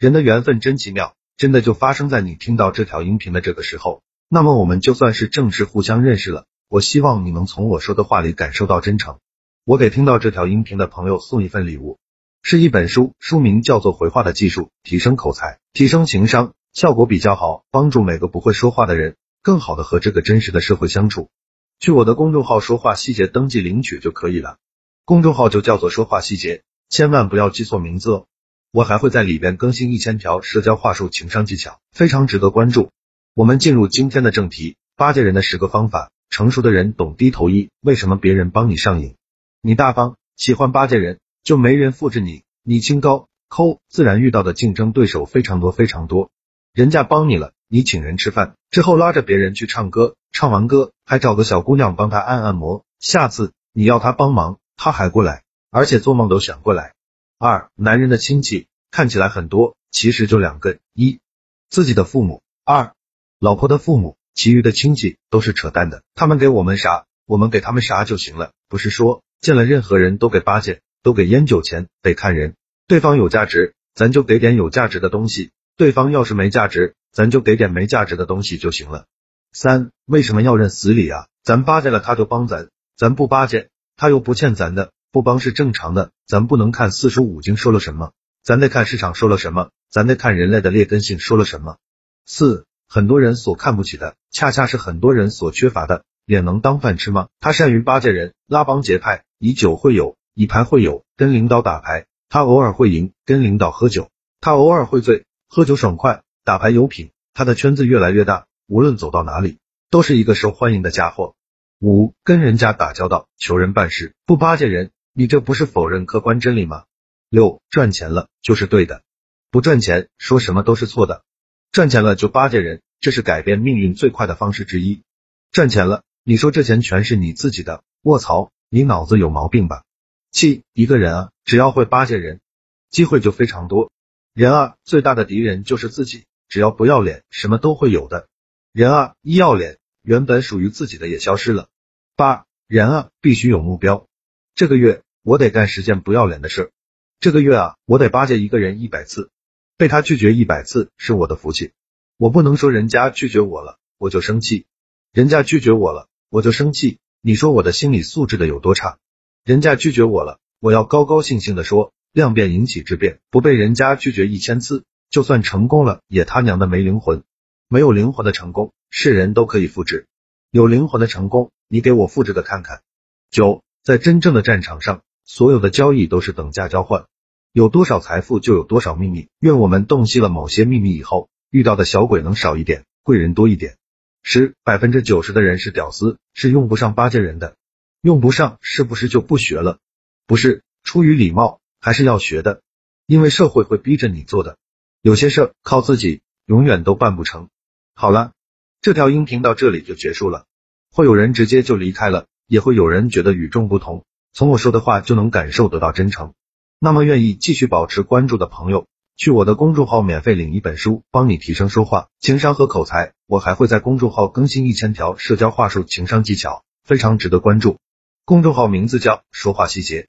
人的缘分真奇妙，真的就发生在你听到这条音频的这个时候。那么我们就算是正式互相认识了。我希望你能从我说的话里感受到真诚。我给听到这条音频的朋友送一份礼物，是一本书，书名叫做《回话的技术：提升口才，提升情商》，效果比较好，帮助每个不会说话的人更好的和这个真实的社会相处。去我的公众号“说话细节”登记领取就可以了，公众号就叫做“说话细节”，千万不要记错名字哦。我还会在里边更新一千条社交话术、情商技巧，非常值得关注。我们进入今天的正题，巴结人的十个方法。成熟的人懂低头一，为什么别人帮你上瘾？你大方，喜欢巴结人，就没人复制你。你清高抠，自然遇到的竞争对手非常多非常多。人家帮你了，你请人吃饭之后拉着别人去唱歌，唱完歌还找个小姑娘帮他按按摩。下次你要他帮忙，他还过来，而且做梦都想过来。二，男人的亲戚看起来很多，其实就两个：一，自己的父母；二，老婆的父母。其余的亲戚都是扯淡的，他们给我们啥，我们给他们啥就行了。不是说见了任何人都给巴结，都给烟酒钱，得看人。对方有价值，咱就给点有价值的东西；对方要是没价值，咱就给点没价值的东西就行了。三，为什么要认死理啊？咱巴结了他就帮咱，咱不巴结他又不欠咱的，不帮是正常的。咱不能看四书五经说了什么，咱得看市场说了什么，咱得看人类的劣根性说了什么。四，很多人所看不起的，恰恰是很多人所缺乏的。脸能当饭吃吗？他善于巴结人，拉帮结派，以酒会友，以牌会友，跟领导打牌，他偶尔会赢，跟领导喝酒，他偶尔会醉，喝酒爽快，打牌有品，他的圈子越来越大，无论走到哪里，都是一个受欢迎的家伙。五，跟人家打交道，求人办事，不巴结人，你这不是否认客观真理吗？六，赚钱了就是对的，不赚钱说什么都是错的。赚钱了就巴结人，这是改变命运最快的方式之一。赚钱了。你说这钱全是你自己的，卧槽，你脑子有毛病吧？七，一个人啊，只要会巴结人，机会就非常多。人啊，最大的敌人就是自己，只要不要脸，什么都会有的。人啊，一要脸，原本属于自己的也消失了。八，人啊，必须有目标。这个月我得干十件不要脸的事。这个月啊，我得巴结一个人一百次，被他拒绝一百次是我的福气。我不能说人家拒绝我了，我就生气。人家拒绝我了。我就生气，你说我的心理素质的有多差？人家拒绝我了，我要高高兴兴的说，量变引起质变，不被人家拒绝一千次，就算成功了，也他娘的没灵魂。没有灵魂的成功，是人都可以复制；有灵魂的成功，你给我复制个看看。九，在真正的战场上，所有的交易都是等价交换，有多少财富就有多少秘密。愿我们洞悉了某些秘密以后，遇到的小鬼能少一点，贵人多一点。十百分之九十的人是屌丝，是用不上巴结人的，用不上是不是就不学了？不是，出于礼貌还是要学的，因为社会会逼着你做的，有些事靠自己永远都办不成。好了，这条音频到这里就结束了，会有人直接就离开了，也会有人觉得与众不同，从我说的话就能感受得到真诚。那么愿意继续保持关注的朋友。去我的公众号免费领一本书，帮你提升说话、情商和口才。我还会在公众号更新一千条社交话术、情商技巧，非常值得关注。公众号名字叫说话细节。